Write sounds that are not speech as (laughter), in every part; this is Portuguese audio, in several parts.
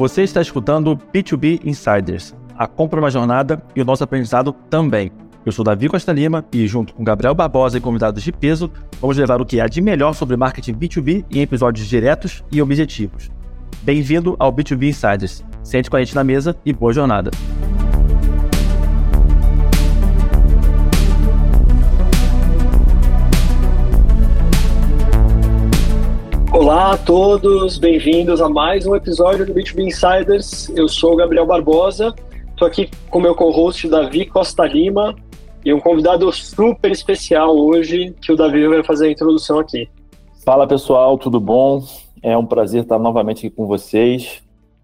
Você está escutando o B2B Insiders. A compra uma jornada e o nosso aprendizado também. Eu sou Davi Costa Lima e, junto com Gabriel Barbosa e convidados de peso, vamos levar o que há de melhor sobre marketing B2B em episódios diretos e objetivos. Bem-vindo ao B2B Insiders. Sente com a gente na mesa e boa jornada. Olá a todos, bem-vindos a mais um episódio do B2B Insiders. Eu sou o Gabriel Barbosa, estou aqui com meu co-host Davi Costa Lima e um convidado super especial hoje que o Davi vai fazer a introdução aqui. Fala pessoal, tudo bom? É um prazer estar novamente aqui com vocês.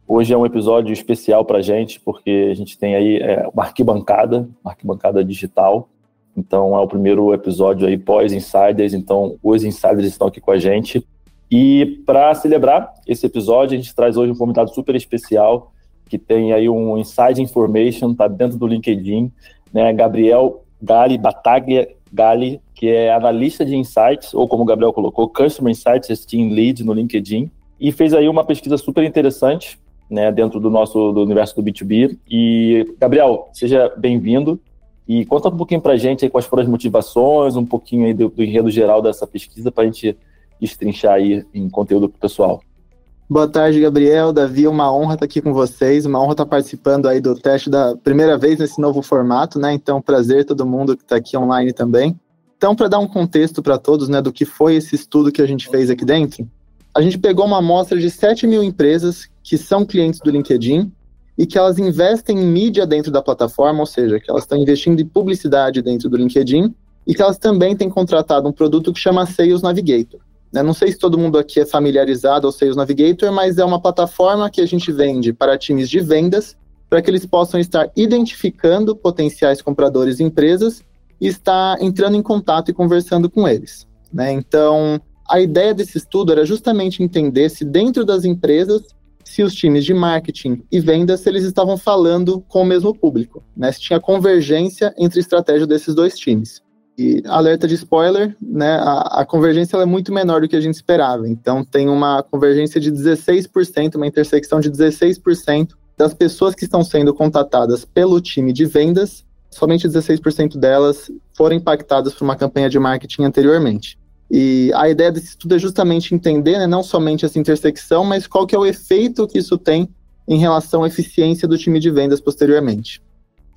Hoje é um episódio especial para a gente, porque a gente tem aí é, uma arquibancada, uma arquibancada digital. Então é o primeiro episódio aí pós-insiders, então os insiders estão aqui com a gente. E para celebrar esse episódio, a gente traz hoje um convidado super especial, que tem aí um Inside Information, tá dentro do LinkedIn, né? Gabriel Gali Bataglia Gali, que é analista de insights, ou como o Gabriel colocou, Customer Insights Team Lead no LinkedIn, e fez aí uma pesquisa super interessante, né, dentro do nosso do universo do B2B. E Gabriel, seja bem-vindo. E conta um pouquinho para a gente aí quais foram as motivações, um pouquinho aí do, do enredo geral dessa pesquisa para a gente destrinchar aí em conteúdo para o pessoal. Boa tarde, Gabriel. Davi, uma honra estar aqui com vocês, uma honra estar participando aí do teste da primeira vez nesse novo formato, né? Então, prazer todo mundo que está aqui online também. Então, para dar um contexto para todos, né, do que foi esse estudo que a gente fez aqui dentro, a gente pegou uma amostra de 7 mil empresas que são clientes do LinkedIn e que elas investem em mídia dentro da plataforma, ou seja, que elas estão investindo em publicidade dentro do LinkedIn e que elas também têm contratado um produto que chama Sales Navigator. Né? Não sei se todo mundo aqui é familiarizado ao Sales Navigator, mas é uma plataforma que a gente vende para times de vendas, para que eles possam estar identificando potenciais compradores e empresas e estar entrando em contato e conversando com eles. Né? Então, a ideia desse estudo era justamente entender se dentro das empresas, se os times de marketing e vendas, eles estavam falando com o mesmo público, né? se tinha convergência entre a estratégia desses dois times. E alerta de spoiler, né? A, a convergência é muito menor do que a gente esperava. Então tem uma convergência de 16%, uma intersecção de 16% das pessoas que estão sendo contatadas pelo time de vendas, somente 16% delas foram impactadas por uma campanha de marketing anteriormente. E a ideia desse estudo é justamente entender, né, não somente essa intersecção, mas qual que é o efeito que isso tem em relação à eficiência do time de vendas posteriormente.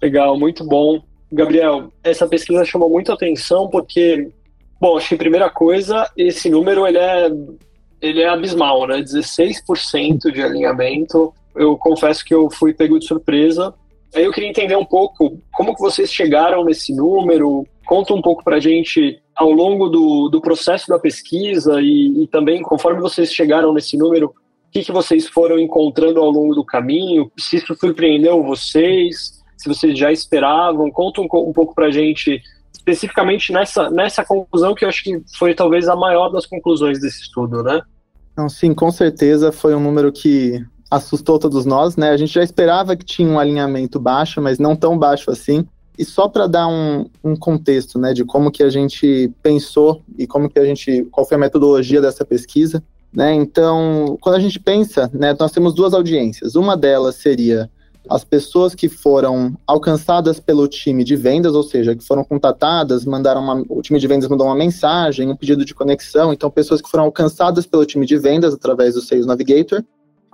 Legal, muito bom. Gabriel, essa pesquisa chamou muita atenção porque, bom, acho que primeira coisa, esse número ele é, ele é abismal, né? 16% de alinhamento. Eu confesso que eu fui pego de surpresa. Aí eu queria entender um pouco como que vocês chegaram nesse número. Conta um pouco para gente ao longo do, do processo da pesquisa e, e também conforme vocês chegaram nesse número, o que, que vocês foram encontrando ao longo do caminho? Se isso surpreendeu vocês? Se vocês já esperavam. Conta um, um pouco para a gente, especificamente nessa, nessa conclusão, que eu acho que foi talvez a maior das conclusões desse estudo, né? Não, sim, com certeza foi um número que assustou todos nós, né? A gente já esperava que tinha um alinhamento baixo, mas não tão baixo assim. E só para dar um, um, contexto, né, de como que a gente pensou e como que a gente, qual foi a metodologia dessa pesquisa, né? Então, quando a gente pensa, né, nós temos duas audiências. Uma delas seria as pessoas que foram alcançadas pelo time de vendas, ou seja, que foram contatadas, mandaram uma, o time de vendas mandou uma mensagem, um pedido de conexão, então pessoas que foram alcançadas pelo time de vendas através do Sales Navigator.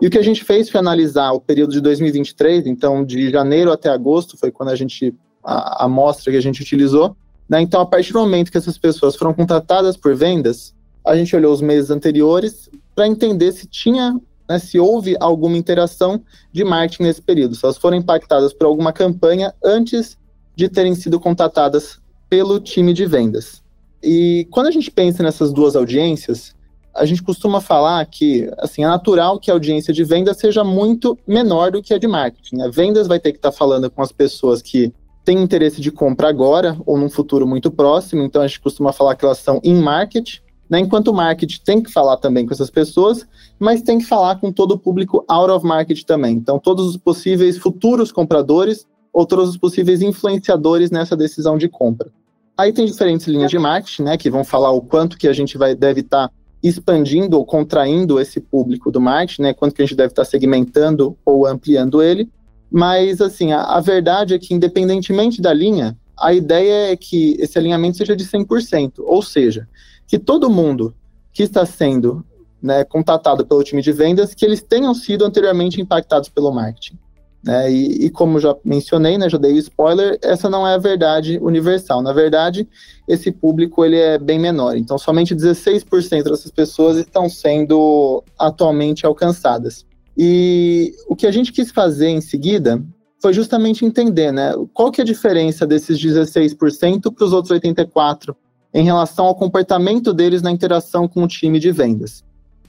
E o que a gente fez foi analisar o período de 2023, então de janeiro até agosto foi quando a gente a, amostra que a gente utilizou. Né? Então, a partir do momento que essas pessoas foram contratadas por vendas, a gente olhou os meses anteriores para entender se tinha né, se houve alguma interação de marketing nesse período, se elas foram impactadas por alguma campanha antes de terem sido contatadas pelo time de vendas. E quando a gente pensa nessas duas audiências, a gente costuma falar que assim, é natural que a audiência de vendas seja muito menor do que a de marketing. A né? vendas vai ter que estar tá falando com as pessoas que têm interesse de compra agora ou num futuro muito próximo, então a gente costuma falar que elas são in market, né? Enquanto o marketing tem que falar também com essas pessoas, mas tem que falar com todo o público out of market também. Então, todos os possíveis futuros compradores ou todos os possíveis influenciadores nessa decisão de compra. Aí tem diferentes linhas de marketing, né, que vão falar o quanto que a gente vai deve estar tá expandindo ou contraindo esse público do marketing, né? Quanto que a gente deve estar segmentando ou ampliando ele. Mas, assim, a, a verdade é que, independentemente da linha, a ideia é que esse alinhamento seja de 100%, ou seja, que todo mundo que está sendo né, contatado pelo time de vendas, que eles tenham sido anteriormente impactados pelo marketing. Né? E, e, como já mencionei, né, já dei spoiler, essa não é a verdade universal. Na verdade, esse público ele é bem menor. Então, somente 16% dessas pessoas estão sendo atualmente alcançadas. E o que a gente quis fazer em seguida foi justamente entender, né, qual que é a diferença desses 16% para os outros 84% em relação ao comportamento deles na interação com o time de vendas.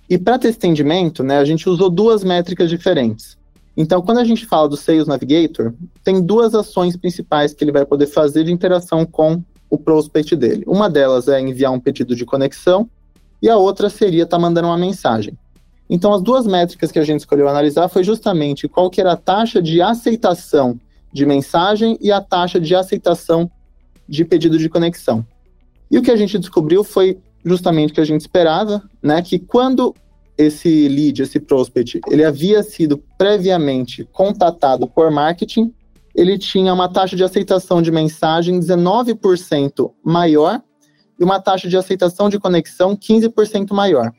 E para ter né, a gente usou duas métricas diferentes. Então, quando a gente fala do Sales Navigator, tem duas ações principais que ele vai poder fazer de interação com o prospect dele. Uma delas é enviar um pedido de conexão e a outra seria estar tá mandando uma mensagem. Então, as duas métricas que a gente escolheu analisar foi justamente qual que era a taxa de aceitação de mensagem e a taxa de aceitação de pedido de conexão. E o que a gente descobriu foi justamente o que a gente esperava, né, que quando esse lead, esse prospect, ele havia sido previamente contatado por marketing, ele tinha uma taxa de aceitação de mensagem 19% maior e uma taxa de aceitação de conexão 15% maior.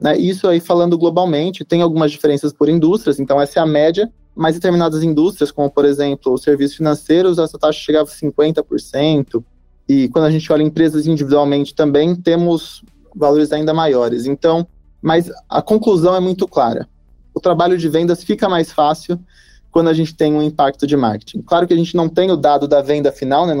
Né? Isso aí falando globalmente, tem algumas diferenças por indústrias, então essa é a média, mas determinadas indústrias, como por exemplo os serviços financeiros, essa taxa chegava a 50%, e quando a gente olha empresas individualmente também, temos valores ainda maiores. Então, mas a conclusão é muito clara. O trabalho de vendas fica mais fácil quando a gente tem um impacto de marketing. Claro que a gente não tem o dado da venda final, né?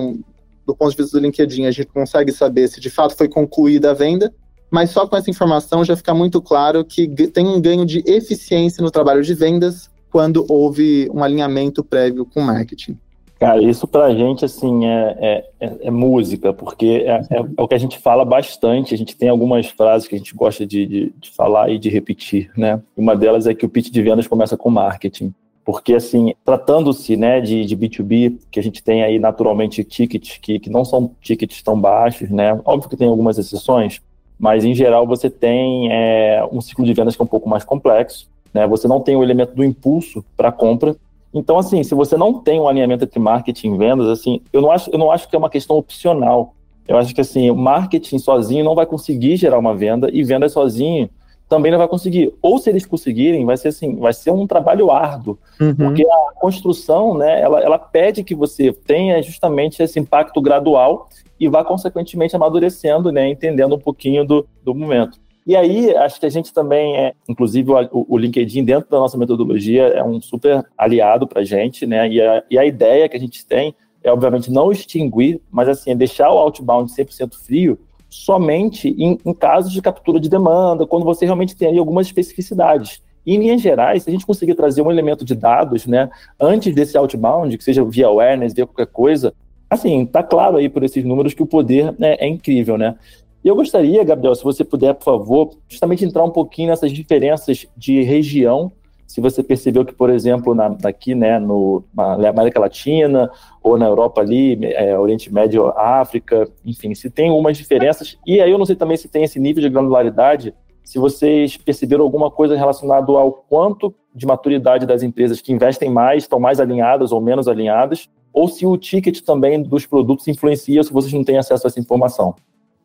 do ponto de vista do LinkedIn, a gente consegue saber se de fato foi concluída a venda, mas só com essa informação já fica muito claro que tem um ganho de eficiência no trabalho de vendas quando houve um alinhamento prévio com marketing. Cara, isso pra gente, assim, é, é, é, é música, porque é, é, é, o que a gente fala bastante, a gente tem algumas frases que a gente gosta de, de, de falar e de repetir, né? Uma delas é que o pitch de vendas começa com marketing. Porque, assim, tratando-se né, de, de B2B, que a gente tem aí naturalmente tickets que, que não são tickets tão baixos, né? Óbvio que tem algumas exceções, mas em geral você tem é, um ciclo de vendas que é um pouco mais complexo, né? Você não tem o elemento do impulso para compra, então, assim, se você não tem um alinhamento entre marketing e vendas, assim, eu não acho, eu não acho que é uma questão opcional. Eu acho que, assim, o marketing sozinho não vai conseguir gerar uma venda e vendas sozinho também não vai conseguir. Ou se eles conseguirem, vai ser assim, vai ser um trabalho árduo, uhum. porque a construção, né, ela, ela pede que você tenha justamente esse impacto gradual e vá consequentemente amadurecendo, né, entendendo um pouquinho do, do momento. E aí, acho que a gente também é, inclusive o, o LinkedIn dentro da nossa metodologia é um super aliado para a gente, né? E a, e a ideia que a gente tem é, obviamente, não extinguir, mas assim, é deixar o outbound 100% frio somente em, em, casos de captura de demanda, quando você realmente tem aí algumas especificidades. E, em linhas gerais, se a gente conseguir trazer um elemento de dados, né, antes desse outbound, que seja via awareness, via qualquer coisa, assim, tá claro aí por esses números que o poder né, é incrível, né? E eu gostaria, Gabriel, se você puder, por favor, justamente entrar um pouquinho nessas diferenças de região. Se você percebeu que, por exemplo, na, aqui, né, no, na América Latina ou na Europa ali, é, Oriente Médio, África, enfim, se tem algumas diferenças. E aí eu não sei também se tem esse nível de granularidade, se vocês perceberam alguma coisa relacionada ao quanto de maturidade das empresas que investem mais, estão mais alinhadas ou menos alinhadas, ou se o ticket também dos produtos influencia, se vocês não têm acesso a essa informação.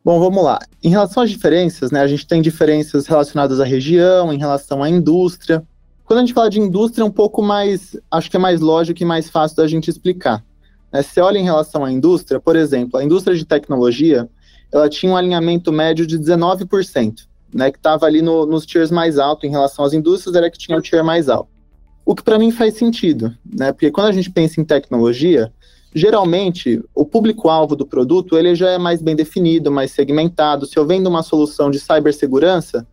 Bom, vamos lá. Em relação às diferenças, né, a gente tem diferenças relacionadas à região, em relação à indústria. Quando a gente fala de indústria, é um pouco mais, acho que é mais lógico e mais fácil da gente explicar. Né, se olha em relação à indústria, por exemplo, a indústria de tecnologia, ela tinha um alinhamento médio de 19%, né, que estava ali no, nos tiers mais altos em relação às indústrias, era que tinha o tier mais alto. O que para mim faz sentido, né, porque quando a gente pensa em tecnologia, geralmente o público-alvo do produto ele já é mais bem definido, mais segmentado. Se eu vendo uma solução de cibersegurança,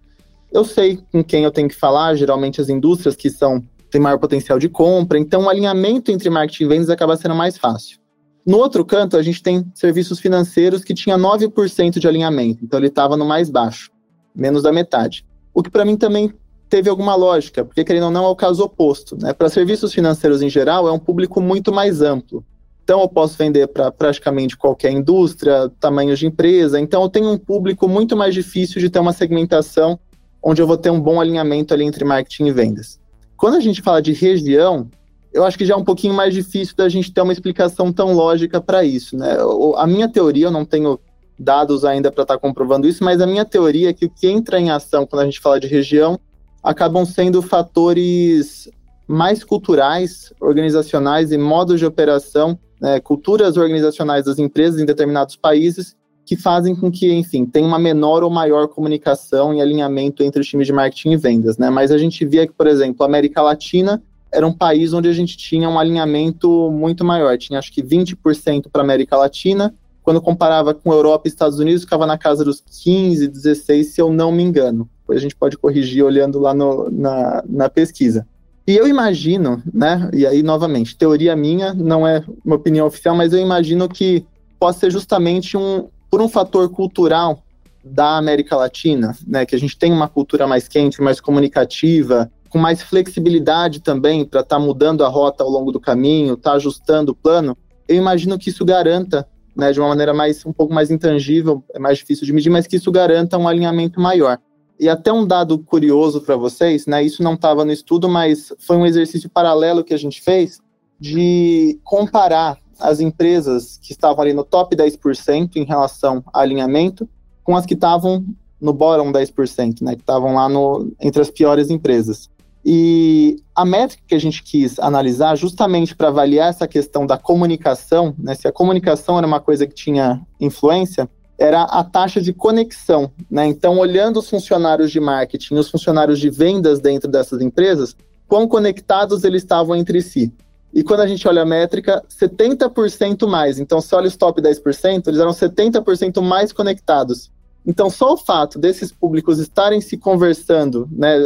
eu sei com quem eu tenho que falar, geralmente as indústrias que são têm maior potencial de compra, então o alinhamento entre marketing e vendas acaba sendo mais fácil. No outro canto, a gente tem serviços financeiros que tinha 9% de alinhamento, então ele estava no mais baixo, menos da metade. O que para mim também teve alguma lógica, porque querendo ou não é o caso oposto. Né? Para serviços financeiros em geral, é um público muito mais amplo. Então eu posso vender para praticamente qualquer indústria, tamanhos de empresa. Então eu tenho um público muito mais difícil de ter uma segmentação onde eu vou ter um bom alinhamento ali entre marketing e vendas. Quando a gente fala de região, eu acho que já é um pouquinho mais difícil da gente ter uma explicação tão lógica para isso, né? A minha teoria, eu não tenho dados ainda para estar tá comprovando isso, mas a minha teoria é que o que entra em ação quando a gente fala de região acabam sendo fatores mais culturais, organizacionais e modos de operação, né, culturas organizacionais das empresas em determinados países que fazem com que, enfim, tenha uma menor ou maior comunicação e alinhamento entre os times de marketing e vendas, né? Mas a gente via que, por exemplo, a América Latina era um país onde a gente tinha um alinhamento muito maior, tinha acho que 20% para América Latina, quando comparava com Europa e Estados Unidos, ficava na casa dos 15, 16, se eu não me engano. Depois a gente pode corrigir olhando lá no, na, na pesquisa. E eu imagino, né, e aí novamente, teoria minha, não é uma opinião oficial, mas eu imagino que possa ser justamente um, por um fator cultural da América Latina, né, que a gente tem uma cultura mais quente, mais comunicativa, com mais flexibilidade também para estar tá mudando a rota ao longo do caminho, estar tá ajustando o plano, eu imagino que isso garanta né, de uma maneira mais um pouco mais intangível, é mais difícil de medir, mas que isso garanta um alinhamento maior. E até um dado curioso para vocês, né, isso não estava no estudo, mas foi um exercício paralelo que a gente fez de comparar as empresas que estavam ali no top 10% em relação a alinhamento com as que estavam no bottom 10%, né, que estavam lá no, entre as piores empresas. E a métrica que a gente quis analisar, justamente para avaliar essa questão da comunicação, né, se a comunicação era uma coisa que tinha influência, era a taxa de conexão. Né? Então, olhando os funcionários de marketing os funcionários de vendas dentro dessas empresas, quão conectados eles estavam entre si. E quando a gente olha a métrica, 70% mais. Então, se olha os top 10%, eles eram 70% mais conectados. Então, só o fato desses públicos estarem se conversando, né,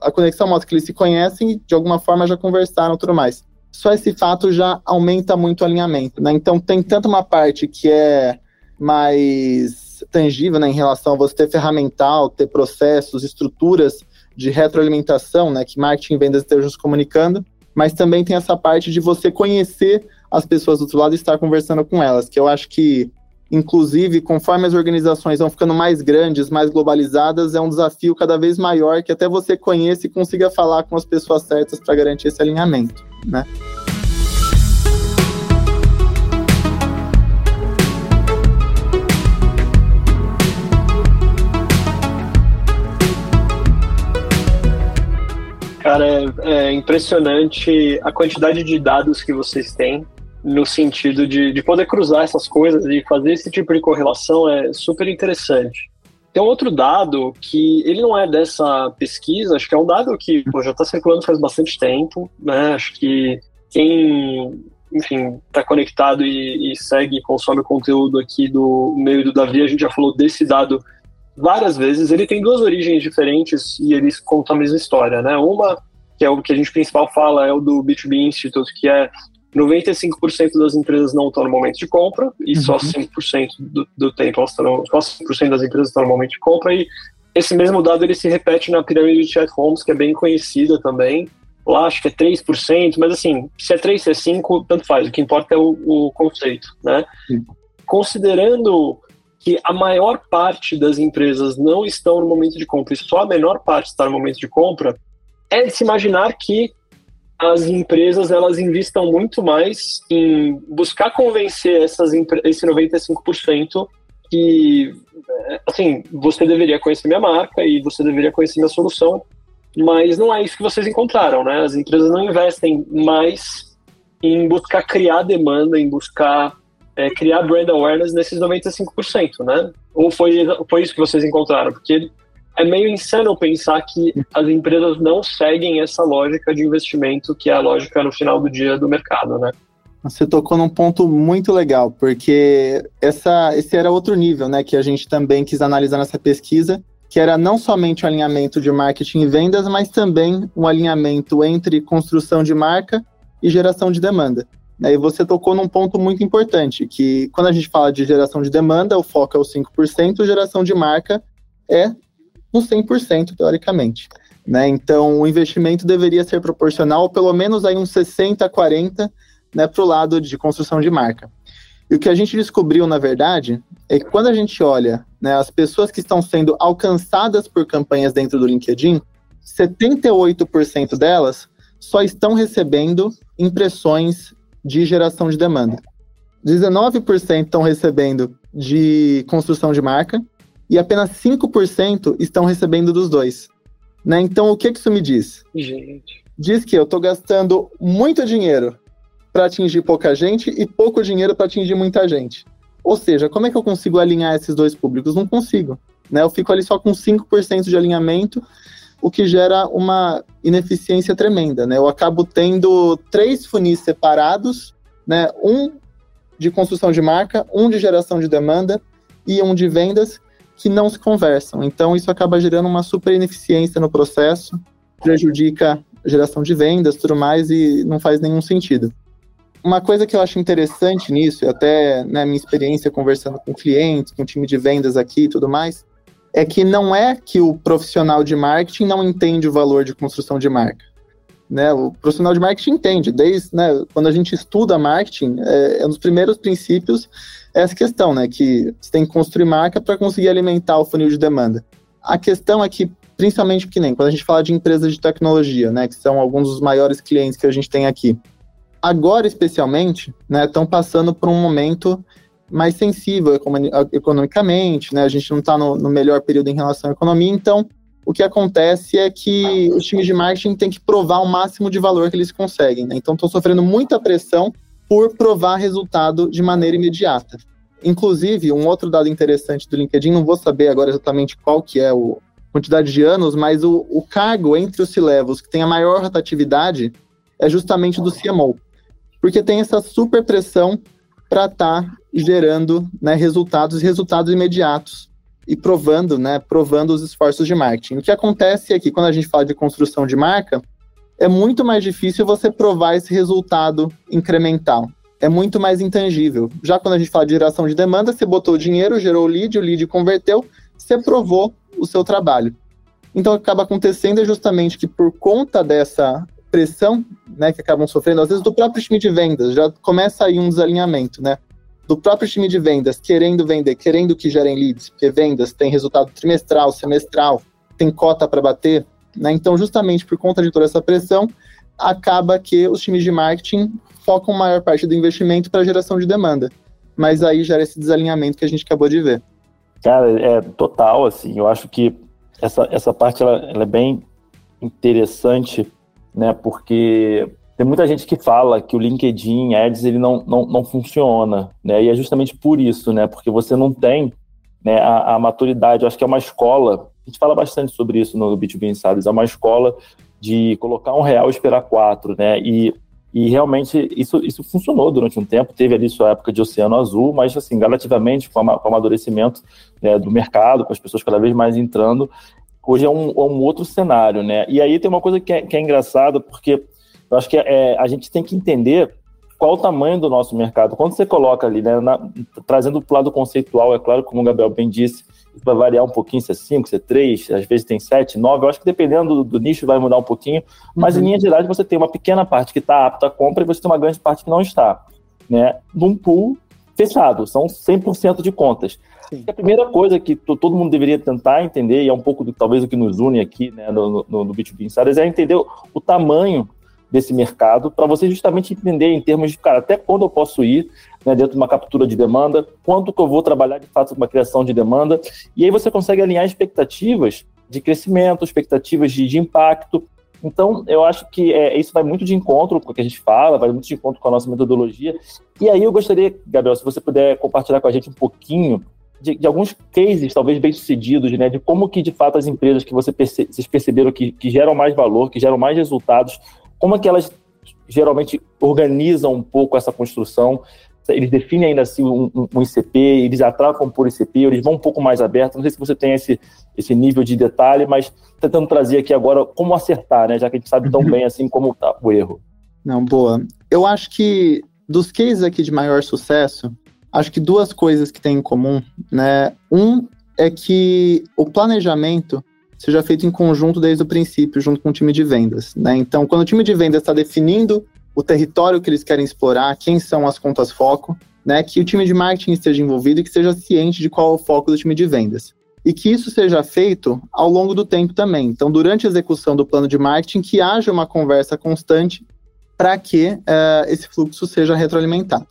a conexão mostra que eles se conhecem e de alguma forma já conversaram tudo mais. Só esse fato já aumenta muito o alinhamento, né? Então tem tanto uma parte que é mais tangível né, em relação a você ter ferramental, ter processos, estruturas de retroalimentação, né, que marketing e vendas estejam se comunicando, mas também tem essa parte de você conhecer as pessoas do outro lado e estar conversando com elas, que eu acho que Inclusive, conforme as organizações vão ficando mais grandes, mais globalizadas, é um desafio cada vez maior que até você conheça e consiga falar com as pessoas certas para garantir esse alinhamento, né? Cara, é, é impressionante a quantidade de dados que vocês têm no sentido de, de poder cruzar essas coisas e fazer esse tipo de correlação é super interessante. Tem um outro dado que ele não é dessa pesquisa, acho que é um dado que pô, já está circulando faz bastante tempo, né? Acho que quem, enfim, está conectado e, e segue, consome o conteúdo aqui do meio do Davi, a gente já falou desse dado várias vezes. Ele tem duas origens diferentes e eles contam a mesma história, né? Uma que é o que a gente principal fala é o do B2B Institute, que é 95% das empresas não estão no momento de compra e uhum. só 5% do, do tempo elas estão, só 5% das empresas estão no momento de compra e esse mesmo dado ele se repete na pirâmide de Chat Homes, que é bem conhecida também. Lá acho que é 3%, mas assim, se é 3, se é 5, tanto faz. O que importa é o, o conceito, né? Uhum. Considerando que a maior parte das empresas não estão no momento de compra e só a menor parte está no momento de compra, é de se imaginar que as empresas elas investam muito mais em buscar convencer essas esse 95% que assim você deveria conhecer minha marca e você deveria conhecer minha solução mas não é isso que vocês encontraram né? As empresas não investem mais em buscar criar demanda em buscar é, criar brand awareness nesses 95% né ou foi foi isso que vocês encontraram porque é meio insano pensar que as empresas não seguem essa lógica de investimento, que é a lógica no final do dia do mercado, né? Você tocou num ponto muito legal, porque essa, esse era outro nível, né, que a gente também quis analisar nessa pesquisa, que era não somente o alinhamento de marketing e vendas, mas também um alinhamento entre construção de marca e geração de demanda. E você tocou num ponto muito importante, que quando a gente fala de geração de demanda, o foco é o 5%, geração de marca é no 100%, teoricamente. Né? Então, o investimento deveria ser proporcional, pelo menos aí uns 60 a 40 né, para o lado de construção de marca. E o que a gente descobriu, na verdade, é que quando a gente olha né, as pessoas que estão sendo alcançadas por campanhas dentro do LinkedIn, 78% delas só estão recebendo impressões de geração de demanda. 19% estão recebendo de construção de marca e apenas 5% estão recebendo dos dois. Né? Então, o que, que isso me diz? Gente. Diz que eu estou gastando muito dinheiro para atingir pouca gente e pouco dinheiro para atingir muita gente. Ou seja, como é que eu consigo alinhar esses dois públicos? Não consigo. Né? Eu fico ali só com 5% de alinhamento, o que gera uma ineficiência tremenda. Né? Eu acabo tendo três funis separados, né? um de construção de marca, um de geração de demanda e um de vendas, que não se conversam. Então, isso acaba gerando uma super ineficiência no processo, prejudica a geração de vendas tudo mais e não faz nenhum sentido. Uma coisa que eu acho interessante nisso, e até na né, minha experiência conversando com clientes, com time de vendas aqui e tudo mais, é que não é que o profissional de marketing não entende o valor de construção de marca. Né, o profissional de marketing entende, desde né, quando a gente estuda marketing, é, é um dos primeiros princípios essa questão, né? Que você tem que construir marca para conseguir alimentar o funil de demanda. A questão é que, principalmente que nem quando a gente fala de empresas de tecnologia, né? Que são alguns dos maiores clientes que a gente tem aqui. Agora, especialmente, né? Estão passando por um momento mais sensível economicamente, né? A gente não está no, no melhor período em relação à economia, então o que acontece é que os times de marketing têm que provar o máximo de valor que eles conseguem. Né? Então, estão sofrendo muita pressão por provar resultado de maneira imediata. Inclusive, um outro dado interessante do LinkedIn, não vou saber agora exatamente qual que é a quantidade de anos, mas o, o cargo entre os C-Levels que tem a maior rotatividade é justamente do CMO. Porque tem essa super pressão para estar tá gerando né, resultados resultados imediatos e provando, né, provando os esforços de marketing. O que acontece é que quando a gente fala de construção de marca, é muito mais difícil você provar esse resultado incremental. É muito mais intangível. Já quando a gente fala de geração de demanda, você botou o dinheiro, gerou o lead, o lead converteu, você provou o seu trabalho. Então, o que acaba acontecendo é justamente que por conta dessa pressão né, que acabam sofrendo, às vezes do próprio time de vendas, já começa aí um desalinhamento, né? Do próprio time de vendas querendo vender, querendo que gerem leads, porque vendas tem resultado trimestral, semestral, tem cota para bater, né? Então, justamente por conta de toda essa pressão, acaba que os times de marketing focam maior parte do investimento para geração de demanda. Mas aí gera esse desalinhamento que a gente acabou de ver. Cara, é total, assim, eu acho que essa, essa parte ela, ela é bem interessante, né, porque tem muita gente que fala que o LinkedIn Ads ele não, não, não funciona, né, e é justamente por isso, né, porque você não tem né, a, a maturidade, eu acho que é uma escola a gente fala bastante sobre isso no B2B Insiders, é uma escola de colocar um real e esperar quatro, né? E, e realmente isso, isso funcionou durante um tempo, teve ali sua época de oceano azul, mas assim, gradativamente, com, o amadurecimento né, do mercado, com as pessoas cada vez mais entrando, hoje é um, é um outro cenário, né? E aí tem uma coisa que é, que é engraçada, porque eu acho que é, a gente tem que entender qual o tamanho do nosso mercado. Quando você coloca ali, né, na, trazendo para o lado conceitual, é claro, como o Gabriel bem disse, vai variar um pouquinho, se é 5, se é 3, às vezes tem 7, 9. Eu acho que dependendo do, do, nicho vai mudar um pouquinho, mas uhum. em linhas gerais você tem uma pequena parte que está apta à compra e você tem uma grande parte que não está. Né? Num pool fechado, são 100% de contas. A primeira coisa que todo mundo deveria tentar entender, e é um pouco do, talvez o que nos une aqui né, no, no, no B2B Insiders, é entender o, o tamanho desse mercado, para você justamente entender em termos de, cara, até quando eu posso ir né, dentro de uma captura de demanda, quanto que eu vou trabalhar de fato com uma criação de demanda, e aí você consegue alinhar expectativas de crescimento, expectativas de, de impacto. Então, eu acho que é, isso vai muito de encontro com o que a gente fala, vai muito de encontro com a nossa metodologia. E aí eu gostaria, Gabriel, se você puder compartilhar com a gente um pouquinho de, de, alguns cases, talvez bem sucedidos, né, de como que de fato as empresas que você perce, vocês perceberam que, que geram mais valor, que geram mais resultados, como é que elas geralmente organizam um pouco essa construção? Eles definem ainda assim um, um ICP, eles atracam por ICP, eles vão um pouco mais abertos. Não sei se você tem esse, esse nível de detalhe, mas tentando trazer aqui agora como acertar, né? Já que a gente sabe tão uhum. bem assim como tá o erro. Não, boa. Eu acho que dos cases aqui de maior sucesso, acho que duas coisas que tem em comum, né? Um é que o planejamento seja feito em conjunto desde o princípio, junto com o time de vendas. Né? Então, quando o time de vendas está definindo o território que eles querem explorar, quem são as contas foco, né, que o time de marketing esteja envolvido e que seja ciente de qual é o foco do time de vendas. E que isso seja feito ao longo do tempo também. Então, durante a execução do plano de marketing, que haja uma conversa constante para que uh, esse fluxo seja retroalimentado.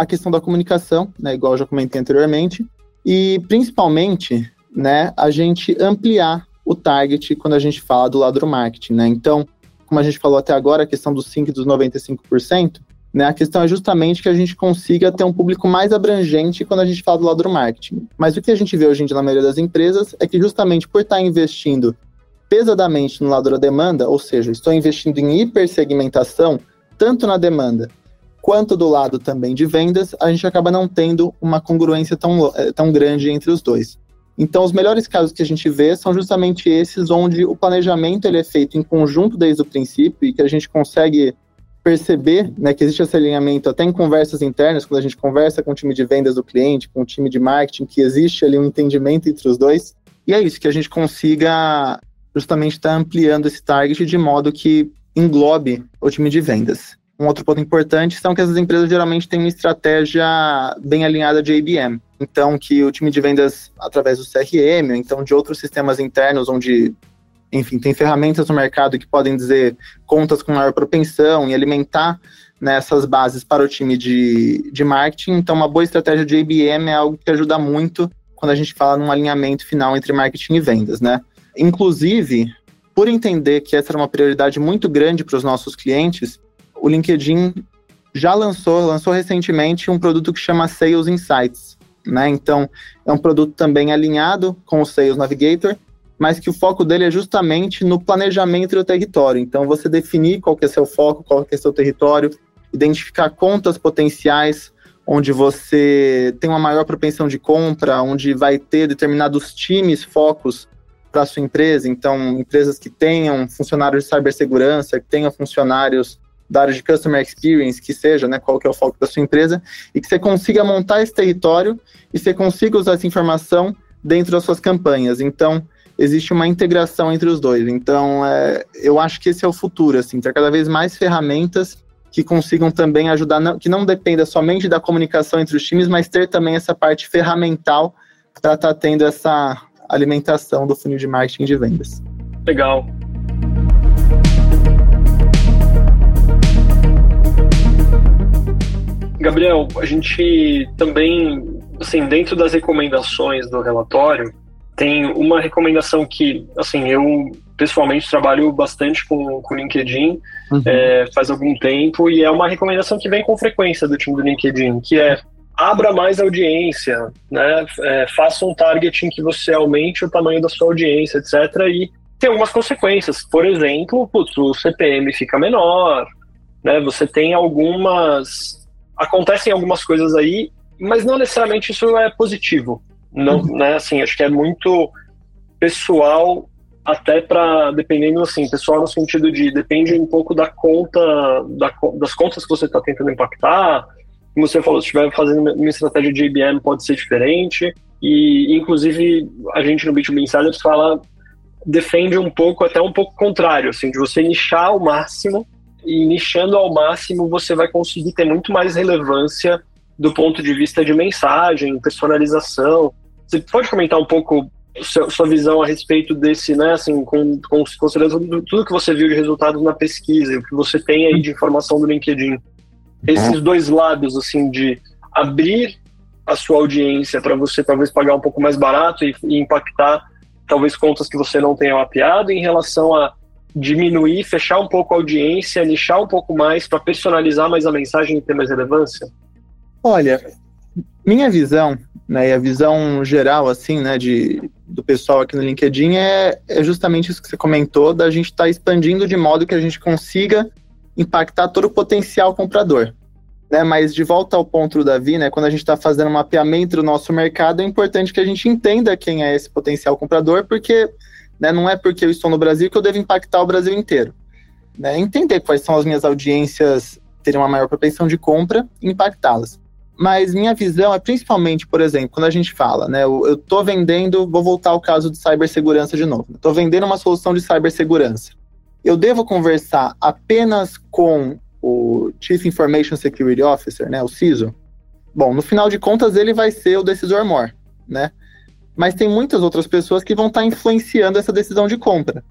A questão da comunicação, né, igual eu já comentei anteriormente, e principalmente né, a gente ampliar o target quando a gente fala do lado do marketing. Né? Então, como a gente falou até agora, a questão dos 5 e dos 95%, né? A questão é justamente que a gente consiga ter um público mais abrangente quando a gente fala do lado do marketing. Mas o que a gente vê hoje em dia na maioria das empresas é que justamente por estar investindo pesadamente no lado da demanda, ou seja, estou investindo em hipersegmentação, tanto na demanda quanto do lado também de vendas, a gente acaba não tendo uma congruência tão, eh, tão grande entre os dois. Então, os melhores casos que a gente vê são justamente esses onde o planejamento ele é feito em conjunto desde o princípio e que a gente consegue perceber né, que existe esse alinhamento até em conversas internas, quando a gente conversa com o time de vendas do cliente, com o time de marketing, que existe ali um entendimento entre os dois. E é isso, que a gente consiga justamente estar tá ampliando esse target de modo que englobe o time de vendas. Um outro ponto importante são que essas empresas geralmente têm uma estratégia bem alinhada de ABM. Então, que o time de vendas, através do CRM, ou então de outros sistemas internos, onde enfim, tem ferramentas no mercado que podem dizer contas com maior propensão e alimentar nessas né, bases para o time de, de marketing. Então, uma boa estratégia de ABM é algo que ajuda muito quando a gente fala num alinhamento final entre marketing e vendas, né? Inclusive, por entender que essa era uma prioridade muito grande para os nossos clientes, o LinkedIn já lançou, lançou recentemente um produto que chama Sales Insights, né? Então, é um produto também alinhado com o Sales Navigator, mas que o foco dele é justamente no planejamento do território. Então, você definir qual que é seu foco, qual que é seu território, identificar contas potenciais onde você tem uma maior propensão de compra, onde vai ter determinados times, focos para sua empresa. Então, empresas que tenham funcionários de cibersegurança, que tenham funcionários da área de customer experience, que seja, né, qual que é o foco da sua empresa, e que você consiga montar esse território e você consiga usar essa informação dentro das suas campanhas. Então, existe uma integração entre os dois. Então, é, eu acho que esse é o futuro, assim, ter cada vez mais ferramentas que consigam também ajudar, que não dependa somente da comunicação entre os times, mas ter também essa parte ferramental para estar tá tendo essa alimentação do funil de marketing de vendas. Legal. Gabriel, a gente também, assim, dentro das recomendações do relatório, tem uma recomendação que, assim, eu pessoalmente trabalho bastante com o LinkedIn uhum. é, faz algum tempo e é uma recomendação que vem com frequência do time do LinkedIn, que é abra mais audiência, né? É, faça um targeting que você aumente o tamanho da sua audiência, etc. E tem algumas consequências. Por exemplo, putz, o CPM fica menor, né? Você tem algumas. Acontecem algumas coisas aí, mas não necessariamente isso é positivo. Não, uhum. né, assim, acho que é muito pessoal até para dependendo assim, pessoal no sentido de depende um pouco da conta da, das contas que você está tentando impactar. Como você falou, se estiver fazendo uma estratégia de IBM pode ser diferente e inclusive a gente no B2B Insiders fala defende um pouco até um pouco contrário, assim, de você nichar ao máximo e nichando ao máximo você vai conseguir ter muito mais relevância do ponto de vista de mensagem, personalização. Você pode comentar um pouco sua visão a respeito desse, né, assim, com, com, considerando tudo que você viu de resultados na pesquisa, o que você tem aí de informação do LinkedIn. Esses dois lados, assim, de abrir a sua audiência para você talvez pagar um pouco mais barato e, e, impactar talvez contas que você não tenha mapeado em relação a diminuir, fechar um pouco a audiência, nichar um pouco mais para personalizar mais a mensagem e ter mais relevância? Olha, minha visão, né, e a visão geral, assim, né, de, do pessoal aqui no LinkedIn é, é justamente isso que você comentou, da gente estar tá expandindo de modo que a gente consiga impactar todo o potencial comprador. Né, mas de volta ao ponto do Davi, né, quando a gente está fazendo um mapeamento do nosso mercado, é importante que a gente entenda quem é esse potencial comprador, porque né, não é porque eu estou no Brasil que eu devo impactar o Brasil inteiro. Né, entender quais são as minhas audiências terem uma maior propensão de compra e impactá-las. Mas minha visão é principalmente, por exemplo, quando a gente fala, né, eu estou vendendo, vou voltar ao caso de cibersegurança de novo. Estou vendendo uma solução de cibersegurança. Eu devo conversar apenas com o, Chief Information Security Officer, né, o CISO. Bom, no final de contas ele vai ser o decisor mor, né? Mas tem muitas outras pessoas que vão estar tá influenciando essa decisão de compra.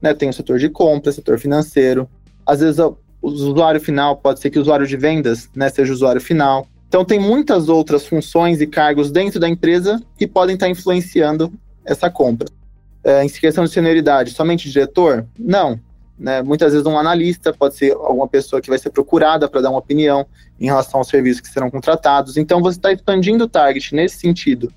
Né? Tem o setor de compra, setor financeiro. Às vezes o usuário final pode ser que o usuário de vendas né, seja o usuário final. Então tem muitas outras funções e cargos dentro da empresa que podem estar tá influenciando essa compra. É, em questão de senioridade, somente diretor? Não. Né? Muitas vezes um analista pode ser alguma pessoa que vai ser procurada para dar uma opinião em relação aos serviços que serão contratados. Então você está expandindo o target nesse sentido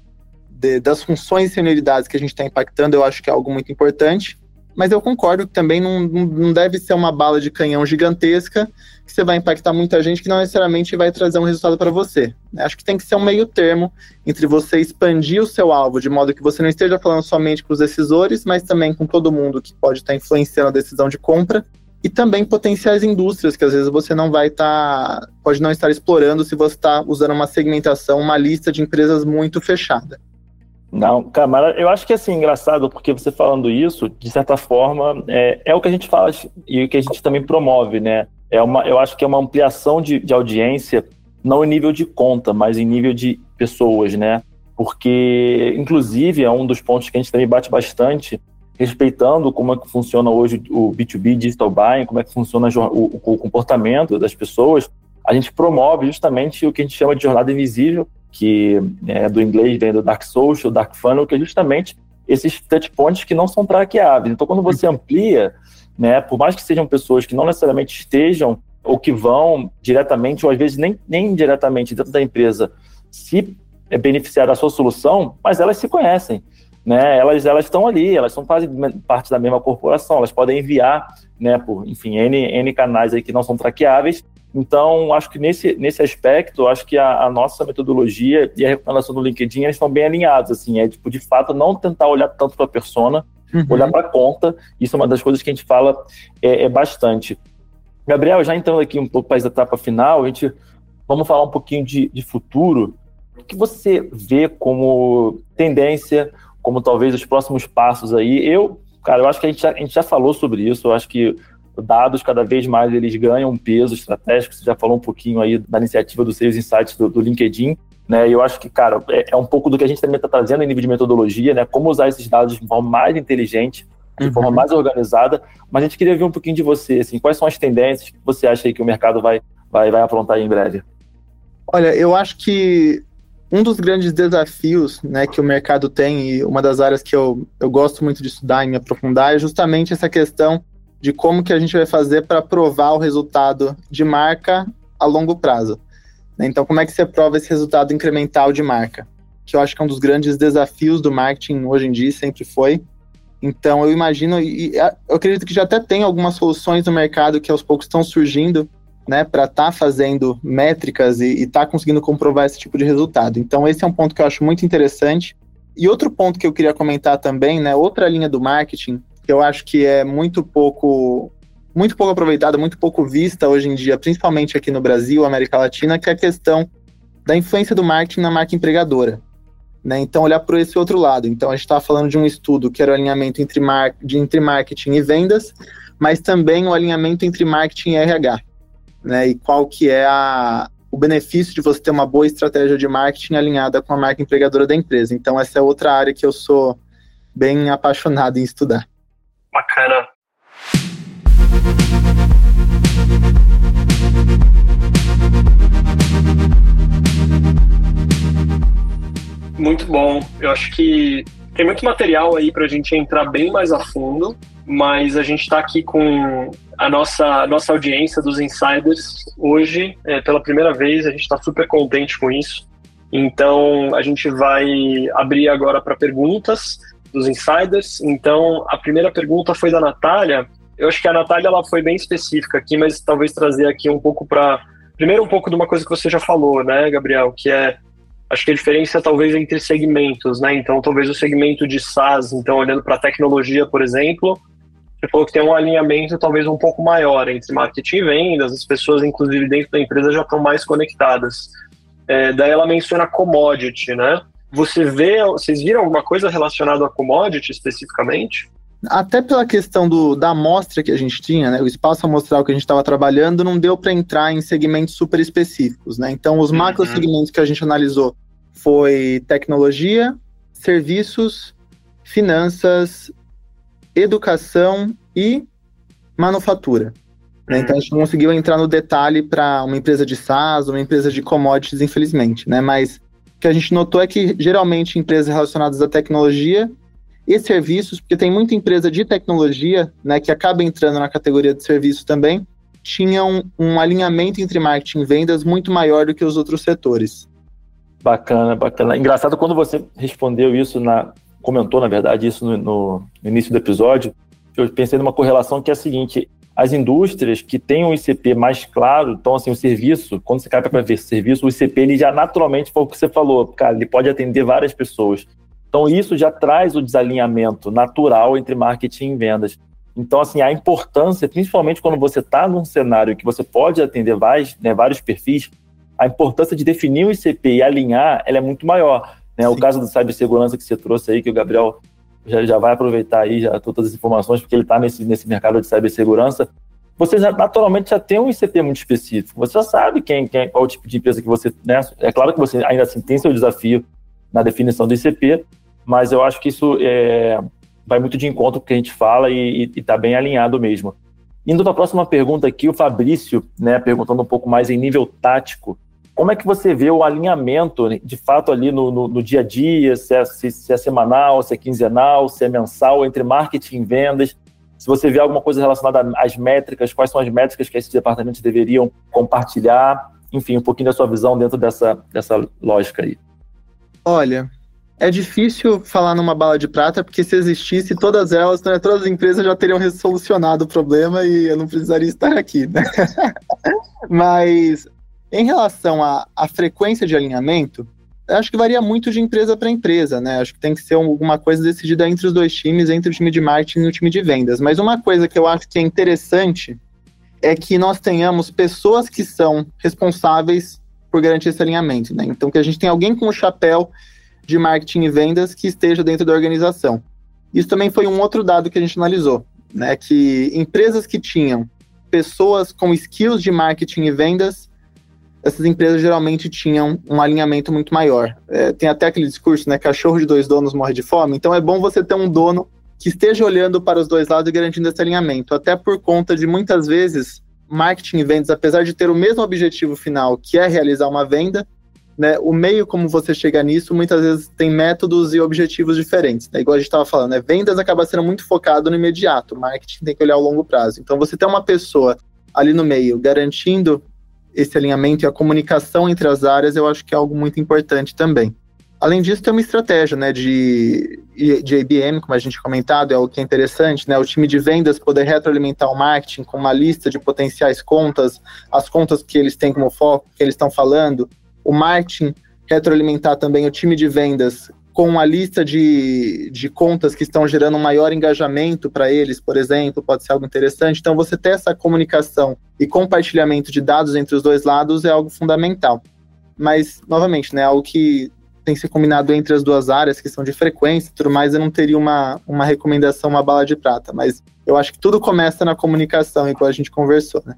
de, das funções e senioridades que a gente está impactando, eu acho que é algo muito importante. Mas eu concordo que também não, não deve ser uma bala de canhão gigantesca que você vai impactar muita gente que não necessariamente vai trazer um resultado para você. Acho que tem que ser um meio termo entre você expandir o seu alvo de modo que você não esteja falando somente com os decisores, mas também com todo mundo que pode estar tá influenciando a decisão de compra e também potenciais indústrias que às vezes você não vai estar, tá, pode não estar explorando se você está usando uma segmentação, uma lista de empresas muito fechada. Não, Camara, eu acho que assim, engraçado, porque você falando isso, de certa forma, é, é o que a gente fala e o que a gente também promove, né? É uma, eu acho que é uma ampliação de, de audiência, não em nível de conta, mas em nível de pessoas, né? Porque, inclusive, é um dos pontos que a gente também bate bastante, respeitando como é que funciona hoje o B2B Digital Buying, como é que funciona o, o comportamento das pessoas, a gente promove justamente o que a gente chama de jornada invisível, que é do inglês vem do Dark Social, Dark Funnel, que é justamente esses touchpoints que não são traqueáveis. Então, quando você amplia, né, por mais que sejam pessoas que não necessariamente estejam ou que vão diretamente, ou às vezes nem, nem indiretamente dentro da empresa, se beneficiar da sua solução, mas elas se conhecem. Né, elas elas estão ali, elas são quase parte da mesma corporação, elas podem enviar, né, por enfim N, N canais aí que não são traqueáveis, então, acho que nesse, nesse aspecto, acho que a, a, nossa metodologia e a recomendação do LinkedIn eles estão bem alinhados, assim, é tipo, de fato, não tentar olhar tanto para a persona, uhum. olhar para a conta, isso é uma das coisas que a gente fala é, é bastante. Gabriel, já entrando aqui um pouco para a etapa final, a gente vamos falar um pouquinho de, de futuro. O que você vê como tendência, como talvez os próximos passos aí? Eu, cara, eu acho que a gente já, a gente já falou sobre isso, eu acho que dados cada vez mais eles ganham um peso estratégico. Você já falou um pouquinho aí da iniciativa dos Sales Insights do, do LinkedIn. Né, eu acho que, cara, é, é um pouco do que a gente também está trazendo em nível de metodologia, né? Como usar esses dados de forma mais inteligente, de uhum. forma mais organizada. Mas a gente queria ver um pouquinho de você, assim, quais são as tendências que você acha que o mercado vai, vai, vai aprontar em breve? Olha, eu acho que um dos grandes desafios né, que o mercado tem, e uma das áreas que eu, eu gosto muito de estudar e me aprofundar, é justamente essa questão de como que a gente vai fazer para provar o resultado de marca a longo prazo. Né? Então, como é que você prova esse resultado incremental de marca? Que eu acho que é um dos grandes desafios do marketing hoje em dia, sempre foi. Então, eu imagino, e eu acredito que já até tem algumas soluções no mercado que aos poucos estão surgindo, né, para estar tá fazendo métricas e estar tá conseguindo comprovar esse tipo de resultado. Então, esse é um ponto que eu acho muito interessante. E outro ponto que eu queria comentar também, né, outra linha do marketing que eu acho que é muito pouco muito pouco aproveitada, muito pouco vista hoje em dia, principalmente aqui no Brasil, América Latina, que é a questão da influência do marketing na marca empregadora. Né? Então, olhar por esse outro lado. Então, a gente estava falando de um estudo que era o alinhamento entre, mar de, entre marketing e vendas, mas também o alinhamento entre marketing e RH. Né? E qual que é a, o benefício de você ter uma boa estratégia de marketing alinhada com a marca empregadora da empresa. Então, essa é outra área que eu sou bem apaixonado em estudar. Bacana. Muito bom. Eu acho que tem muito material aí para a gente entrar bem mais a fundo, mas a gente está aqui com a nossa, a nossa audiência dos insiders hoje, é, pela primeira vez, a gente está super contente com isso. Então, a gente vai abrir agora para perguntas dos insiders. Então, a primeira pergunta foi da Natália. Eu acho que a Natália ela foi bem específica aqui, mas talvez trazer aqui um pouco para. Primeiro, um pouco de uma coisa que você já falou, né, Gabriel, que é. Acho que a diferença talvez entre segmentos, né? Então, talvez o segmento de SaaS, então, olhando para tecnologia, por exemplo, você falou que tem um alinhamento talvez um pouco maior entre marketing e vendas, as pessoas, inclusive, dentro da empresa já estão mais conectadas. É, daí ela menciona commodity, né? Você vê, vocês viram alguma coisa relacionada a commodity especificamente? até pela questão do, da amostra que a gente tinha, né, o espaço amostral que a gente estava trabalhando, não deu para entrar em segmentos super específicos. Né? Então, os uhum. macro segmentos que a gente analisou foi tecnologia, serviços, finanças, educação e manufatura. Né? Então, a gente não conseguiu entrar no detalhe para uma empresa de SaaS, uma empresa de commodities, infelizmente. Né? Mas que a gente notou é que, geralmente, empresas relacionadas à tecnologia e serviços, porque tem muita empresa de tecnologia, né, que acaba entrando na categoria de serviços também, tinham um alinhamento entre marketing e vendas muito maior do que os outros setores. Bacana, bacana. Engraçado quando você respondeu isso, na, comentou, na verdade, isso no, no início do episódio, eu pensei numa correlação que é a seguinte: as indústrias que têm um ICP mais claro, então assim, o serviço, quando você cai para ver serviço, o ICP ele já naturalmente foi o que você falou, cara, ele pode atender várias pessoas. Então, isso já traz o desalinhamento natural entre marketing e vendas. Então, assim, a importância, principalmente quando você está num cenário que você pode atender vários, né, vários perfis, a importância de definir o ICP e alinhar, ela é muito maior. Né? O caso do cibersegurança que você trouxe aí, que o Gabriel já, já vai aproveitar aí já todas as informações, porque ele está nesse, nesse mercado de cibersegurança, você já, naturalmente já tem um ICP muito específico. Você já sabe quem, quem qual o tipo de empresa que você... Né? É claro que você ainda assim tem seu desafio na definição do ICP, mas eu acho que isso é, vai muito de encontro com o que a gente fala e está bem alinhado mesmo. Indo para a próxima pergunta aqui, o Fabrício, né, perguntando um pouco mais em nível tático, como é que você vê o alinhamento, de fato, ali no, no, no dia a dia, se é, se, se é, semanal, se é quinzenal, se é mensal, entre marketing e vendas? Se você vê alguma coisa relacionada às métricas, quais são as métricas que esses departamentos deveriam compartilhar? Enfim, um pouquinho da sua visão dentro dessa, dessa lógica aí. Olha, é difícil falar numa bala de prata, porque se existisse todas elas, né, todas as empresas já teriam resolucionado o problema e eu não precisaria estar aqui, né? (laughs) Mas em relação à, à frequência de alinhamento, acho que varia muito de empresa para empresa, né? Acho que tem que ser alguma coisa decidida entre os dois times, entre o time de marketing e o time de vendas. Mas uma coisa que eu acho que é interessante é que nós tenhamos pessoas que são responsáveis por garantir esse alinhamento, né? Então que a gente tem alguém com o chapéu de marketing e vendas que esteja dentro da organização. Isso também foi um outro dado que a gente analisou, né? Que empresas que tinham pessoas com skills de marketing e vendas, essas empresas geralmente tinham um alinhamento muito maior. É, tem até aquele discurso, né? Cachorro de dois donos morre de fome. Então é bom você ter um dono que esteja olhando para os dois lados e garantindo esse alinhamento, até por conta de muitas vezes marketing e vendas, apesar de ter o mesmo objetivo final, que é realizar uma venda, né, o meio como você chega nisso muitas vezes tem métodos e objetivos diferentes. Né? Igual a gente estava falando, né? vendas acaba sendo muito focado no imediato, marketing tem que olhar ao longo prazo. Então, você ter uma pessoa ali no meio garantindo esse alinhamento e a comunicação entre as áreas, eu acho que é algo muito importante também. Além disso, tem uma estratégia né, de, de IBM, como a gente comentado, é o que é interessante, né? O time de vendas poder retroalimentar o marketing com uma lista de potenciais contas, as contas que eles têm como foco, que eles estão falando, o marketing retroalimentar também o time de vendas com a lista de, de contas que estão gerando maior engajamento para eles, por exemplo, pode ser algo interessante. Então, você ter essa comunicação e compartilhamento de dados entre os dois lados é algo fundamental. Mas, novamente, né, algo que tem que ser combinado entre as duas áreas, questão de frequência e tudo mais, eu não teria uma, uma recomendação, uma bala de prata. Mas eu acho que tudo começa na comunicação, igual a gente conversou, né?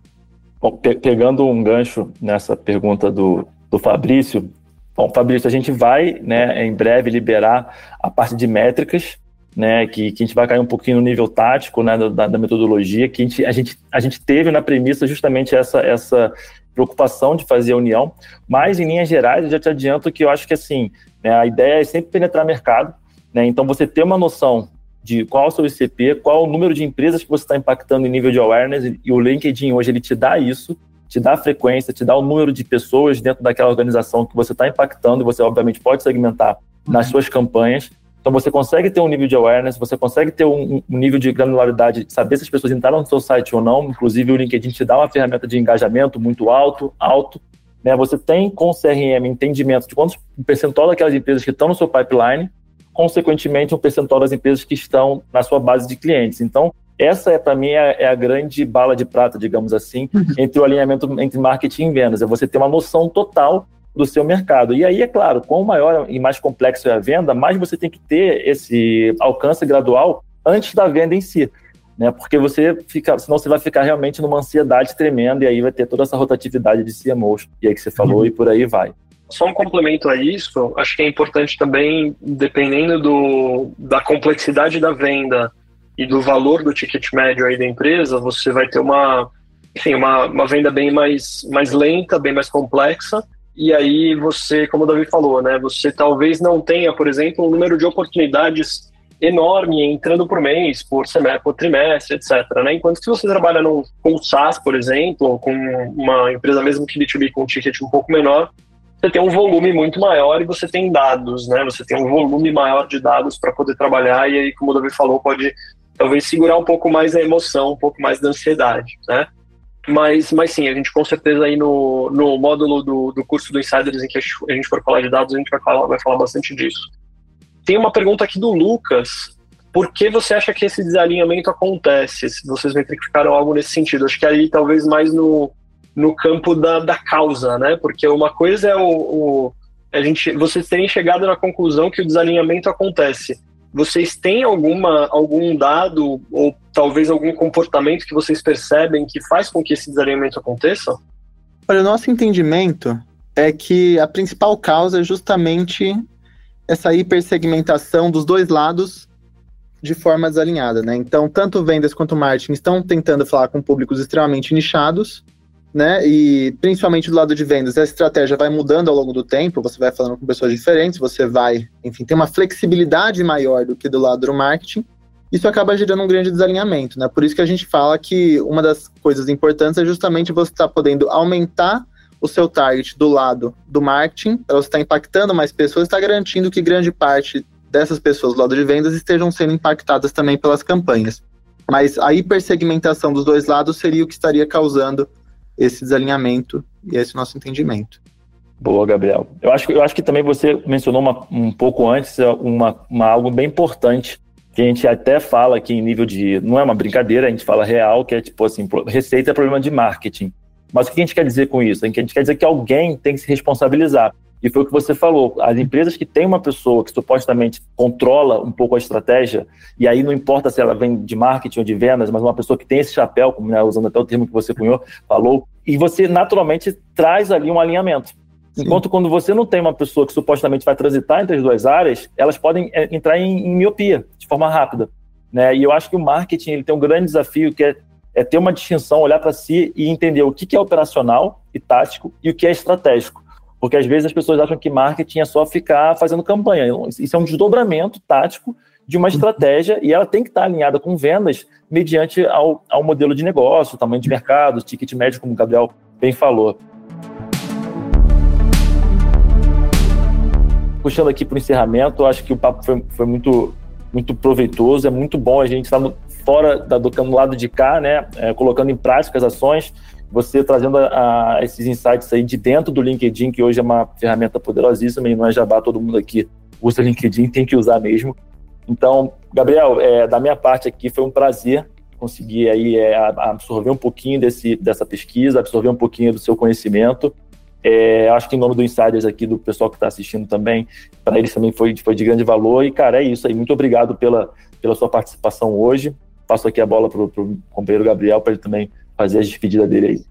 Bom, pe pegando um gancho nessa pergunta do, do Fabrício. Bom, Fabrício, a gente vai, né, em breve liberar a parte de métricas, né, que, que a gente vai cair um pouquinho no nível tático, né, da, da metodologia, que a gente, a, gente, a gente teve na premissa justamente essa, essa preocupação de fazer a união, mas em linhas gerais eu já te adianto que eu acho que assim, né, a ideia é sempre penetrar mercado, né, então você ter uma noção de qual é o seu ICP, qual é o número de empresas que você está impactando em nível de awareness, e o LinkedIn hoje ele te dá isso, te dá frequência, te dá o número de pessoas dentro daquela organização que você está impactando, e você obviamente pode segmentar uhum. nas suas campanhas. Então você consegue ter um nível de awareness, você consegue ter um, um, nível de granularidade, saber se as pessoas entraram no seu site ou não. Inclusive o LinkedIn te dá uma ferramenta de engajamento muito alto, alto. Né? Você tem com o CRM entendimento de quantos percentual daquelas empresas que estão no seu pipeline, consequentemente um percentual das empresas que estão na sua base de clientes. Então essa, é para mim, é, é, a grande bala de prata, digamos assim, uhum. entre o alinhamento entre marketing e vendas. É você ter uma noção total do seu mercado. E aí, é claro, quanto maior e mais complexo é a venda, mais você tem que ter esse alcance gradual antes da venda em si. Né, porque você fica, senão você vai ficar realmente numa ansiedade tremenda e aí vai ter toda essa rotatividade de CMOs, e aí que você falou, uhum. e por aí vai. Só um complemento a isso, acho que é importante também, dependendo do, da complexidade da venda e do valor do ticket médio aí da empresa, você vai ter uma, enfim, uma, uma venda bem mais, mais lenta, bem mais complexa, e aí você, como o Davi falou, né, você talvez não tenha, por exemplo, um número de oportunidades enorme entrando por mês, por semestre, por trimestre, etc. Né? Enquanto que você trabalha num, com SaaS, por exemplo, ou com uma empresa mesmo que B2B com um ticket um pouco menor, você tem um volume muito maior e você tem dados, né? Você tem um volume maior de dados para poder trabalhar e aí, como o Davi falou, pode talvez segurar um pouco mais a emoção, um pouco mais da ansiedade, né? Mas, mas sim, a gente com certeza aí no, no módulo do, do curso do Insiders em que a gente for falar de dados, a gente vai falar, vai falar bastante disso. Tem uma pergunta aqui do Lucas. Por que você acha que esse desalinhamento acontece? Vocês metrificaram algo nesse sentido. Acho que aí talvez mais no, no campo da, da causa, né? Porque uma coisa é o, o a gente, vocês terem chegado na conclusão que o desalinhamento acontece. Vocês têm alguma, algum dado ou talvez algum comportamento que vocês percebem que faz com que esse desalinhamento aconteça? Olha, o nosso entendimento é que a principal causa é justamente essa hipersegmentação dos dois lados de forma desalinhada, né? Então, tanto vendas quanto marketing estão tentando falar com públicos extremamente nichados, né? E principalmente do lado de vendas, a estratégia vai mudando ao longo do tempo, você vai falando com pessoas diferentes, você vai, enfim, tem uma flexibilidade maior do que do lado do marketing. Isso acaba gerando um grande desalinhamento, né? Por isso que a gente fala que uma das coisas importantes é justamente você estar tá podendo aumentar o seu target do lado do marketing, para você estar tá impactando mais pessoas, está garantindo que grande parte dessas pessoas do lado de vendas estejam sendo impactadas também pelas campanhas. Mas a hipersegmentação dos dois lados seria o que estaria causando esse desalinhamento e esse nosso entendimento. Boa, Gabriel. Eu acho, eu acho que também você mencionou uma, um pouco antes uma, uma, algo bem importante que a gente até fala aqui em nível de. Não é uma brincadeira, a gente fala real, que é tipo assim: receita é problema de marketing. Mas o que a gente quer dizer com isso? A gente quer dizer que alguém tem que se responsabilizar. E foi o que você falou. As empresas que têm uma pessoa que supostamente controla um pouco a estratégia, e aí não importa se ela vem de marketing ou de vendas, mas uma pessoa que tem esse chapéu, como né, usando até o termo que você cunhou, falou, e você naturalmente traz ali um alinhamento. Sim. Enquanto quando você não tem uma pessoa que supostamente vai transitar entre as duas áreas, elas podem é, entrar em, em miopia de forma rápida. Né? E eu acho que o marketing ele tem um grande desafio que é, é ter uma distinção, olhar para si e entender o que, é operacional e tático e o que é estratégico. Porque às vezes as pessoas acham que marketing é só ficar fazendo campanha. Isso é um desdobramento tático de uma estratégia e ela tem que estar alinhada com vendas mediante ao, ao modelo de negócio, tamanho de mercado, ticket médio, como o Gabriel bem falou. Puxando aqui para o encerramento, acho que o papo foi, foi muito, muito proveitoso, é muito bom a gente estar no, fora da, do, do lado de cá, né, é, colocando em prática as ações você trazendo a, a esses insights aí de dentro do LinkedIn, que hoje é uma ferramenta poderosíssima e não é jabá, todo mundo aqui usa LinkedIn, tem que usar mesmo. Então, Gabriel, é, da minha parte aqui foi um prazer conseguir aí é, absorver um pouquinho desse, dessa pesquisa, absorver um pouquinho do seu conhecimento. É, acho que em nome do Insiders aqui, do pessoal que está assistindo também, para eles também foi, foi de grande valor. E, cara, é isso aí. Muito obrigado pela, pela sua participação hoje. Passo aqui a bola para o companheiro Gabriel para ele também fazer a despedida dele aí.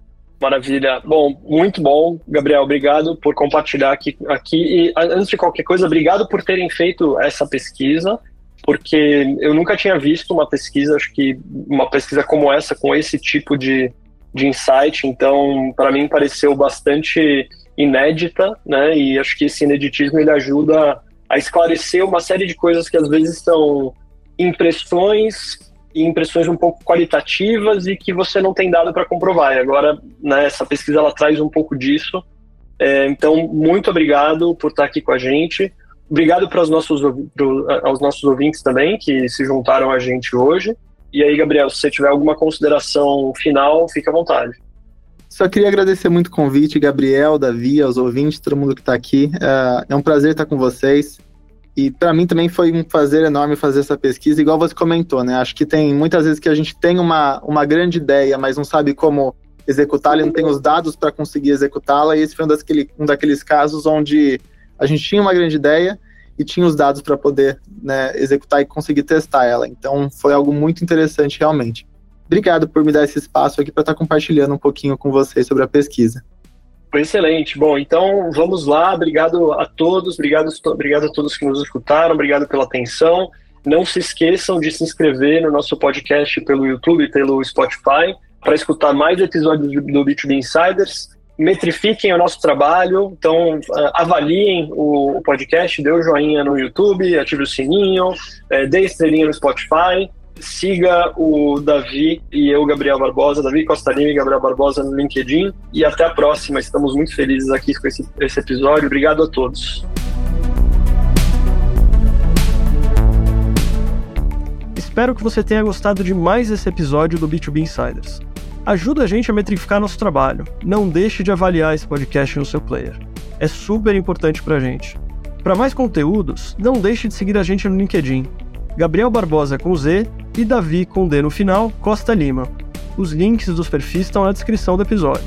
Maravilha. Bom, muito bom, Gabriel. Obrigado por compartilhar aqui. aqui. E antes de qualquer coisa, obrigado por terem feito essa pesquisa, porque eu nunca tinha visto uma pesquisa, acho que uma pesquisa como essa, com esse tipo de, de insight. Então, para mim, pareceu bastante inédita, né? E acho que esse ineditismo ele ajuda a esclarecer uma série de coisas que às vezes são impressões e impressões um pouco qualitativas e que você não tem dado para comprovar. E agora, né, essa pesquisa ela traz um pouco disso. É, então, muito obrigado por estar aqui com a gente. Obrigado para os nossos, pro, aos nossos ouvintes também que se juntaram a gente hoje. E aí, Gabriel, se você tiver alguma consideração final, fique à vontade. Só queria agradecer muito o convite, Gabriel, Davi, aos ouvintes, todo mundo que está aqui. É, é um prazer estar com vocês. E para mim também foi um prazer enorme fazer essa pesquisa, igual você comentou, né? Acho que tem muitas vezes que a gente tem uma, uma grande ideia, mas não sabe como executá-la, não tem os dados para conseguir executá-la, e esse foi um, daquele, um daqueles casos onde a gente tinha uma grande ideia e tinha os dados para poder né, executar e conseguir testar ela. Então foi algo muito interessante realmente. Obrigado por me dar esse espaço aqui para estar tá compartilhando um pouquinho com vocês sobre a pesquisa. Excelente. Bom, então vamos lá. Obrigado a todos, obrigado, obrigado a todos que nos escutaram, obrigado pela atenção. Não se esqueçam de se inscrever no nosso podcast pelo YouTube e pelo Spotify para escutar mais episódios do B2B Insiders. Metrifiquem o nosso trabalho, então ah, avaliem o podcast, dê o um joinha no YouTube, ative o sininho, é, dê estrelinha no Spotify siga o Davi e eu, Gabriel Barbosa, Davi Costa Lima e Gabriel Barbosa no LinkedIn. E até a próxima. Estamos muito felizes aqui com esse, esse episódio. Obrigado a todos. Espero que você tenha gostado de mais esse episódio do B2B Insiders. Ajuda a gente a metrificar nosso trabalho. Não deixe de avaliar esse podcast no seu player. É super importante pra gente. Para mais conteúdos, não deixe de seguir a gente no LinkedIn. Gabriel Barbosa com Z e Davi com D no final, Costa Lima. Os links dos perfis estão na descrição do episódio.